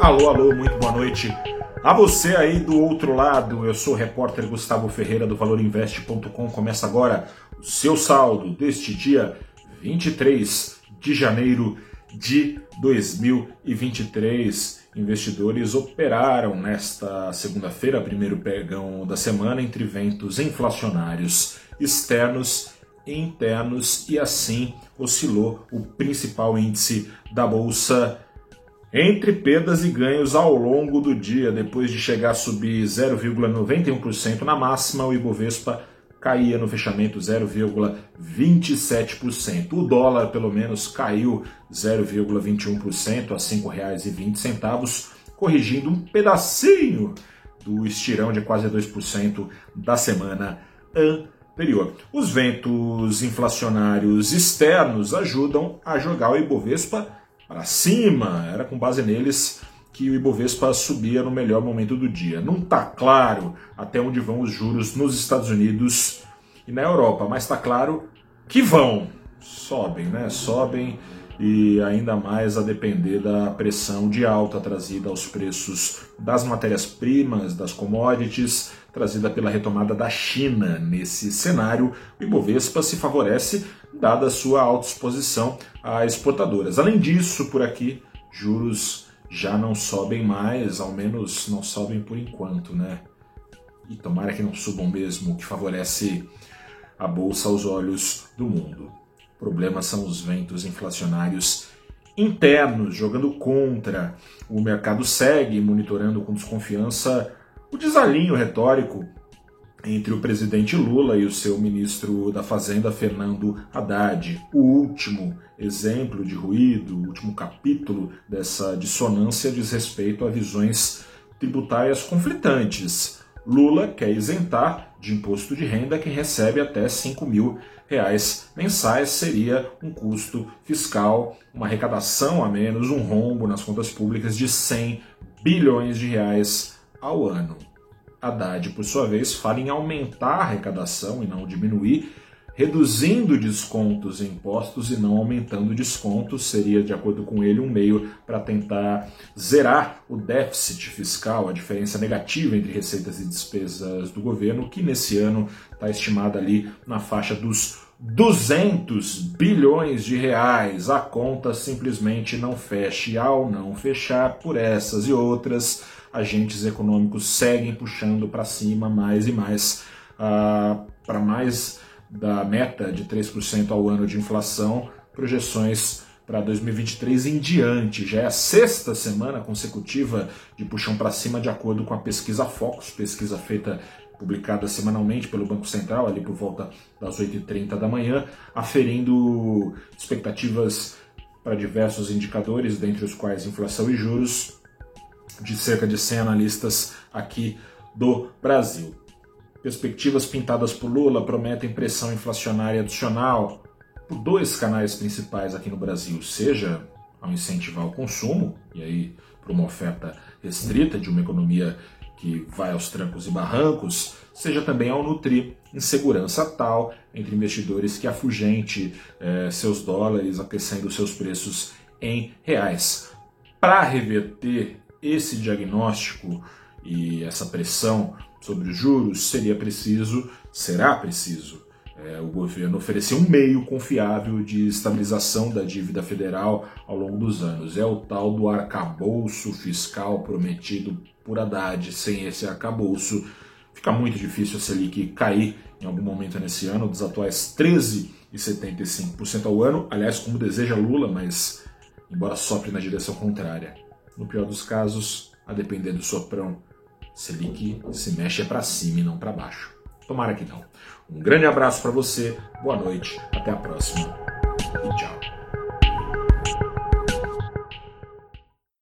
Alô, alô, muito boa noite. A você aí do outro lado, eu sou o repórter Gustavo Ferreira do ValorInvest.com. Começa agora o seu saldo deste dia 23 de janeiro de 2023. Investidores operaram nesta segunda-feira, primeiro pregão da semana, entre ventos inflacionários externos e internos, e assim oscilou o principal índice da bolsa entre perdas e ganhos ao longo do dia, depois de chegar a subir 0,91% na máxima, o Ibovespa caía no fechamento 0,27%. O dólar, pelo menos, caiu 0,21% a R$ 5,20, corrigindo um pedacinho do estirão de quase 2% da semana anterior. Os ventos inflacionários externos ajudam a jogar o Ibovespa para cima. Era com base neles que o Ibovespa subia no melhor momento do dia. Não está claro até onde vão os juros nos Estados Unidos e na Europa, mas está claro que vão. Sobem, né? Sobem e ainda mais a depender da pressão de alta trazida aos preços das matérias-primas, das commodities, trazida pela retomada da China. Nesse cenário, o Ibovespa se favorece, dada a sua alta exposição a exportadoras. Além disso, por aqui, juros já não sobem mais, ao menos não sobem por enquanto, né? E tomara que não subam mesmo, que favorece a bolsa aos olhos do mundo. O problema são os ventos inflacionários internos jogando contra. O mercado segue monitorando com desconfiança o desalinho retórico entre o presidente Lula e o seu ministro da Fazenda, Fernando Haddad. O último exemplo de ruído, o último capítulo dessa dissonância diz respeito a visões tributárias conflitantes. Lula quer isentar de imposto de renda quem recebe até 5 mil reais mensais, seria um custo fiscal, uma arrecadação a menos, um rombo nas contas públicas de 100 bilhões de reais ao ano. Haddad, por sua vez, fala em aumentar a arrecadação e não diminuir, reduzindo descontos e impostos e não aumentando descontos, seria, de acordo com ele, um meio para tentar zerar o déficit fiscal, a diferença negativa entre receitas e despesas do governo, que nesse ano está estimada ali na faixa dos 200 bilhões de reais. A conta simplesmente não fecha. E ao não fechar, por essas e outras, agentes econômicos seguem puxando para cima mais e mais, uh, ah, para mais da meta de 3% ao ano de inflação, projeções para 2023 em diante. Já é a sexta semana consecutiva de puxão para cima, de acordo com a pesquisa Focus, pesquisa feita publicada semanalmente pelo Banco Central, ali por volta das 8h30 da manhã, aferindo expectativas para diversos indicadores, dentre os quais inflação e juros, de cerca de 100 analistas aqui do Brasil. Perspectivas pintadas por Lula prometem pressão inflacionária adicional por dois canais principais aqui no Brasil, seja ao incentivar o consumo, e aí para uma oferta restrita de uma economia que vai aos trancos e barrancos, seja também ao nutrir insegurança tal entre investidores que afugente eh, seus dólares, aquecendo seus preços em reais. Para reverter esse diagnóstico e essa pressão sobre os juros, seria preciso, será preciso, é, o governo oferecer um meio confiável de estabilização da dívida federal ao longo dos anos. É o tal do arcabouço fiscal prometido por Haddad. Sem esse arcabouço, fica muito difícil a Selic cair em algum momento nesse ano, dos atuais 13,75% ao ano. Aliás, como deseja Lula, mas embora sopre na direção contrária. No pior dos casos, a depender do soprão, Selic se mexe é para cima e não para baixo. Tomara que não. Um grande abraço para você, boa noite, até a próxima e tchau.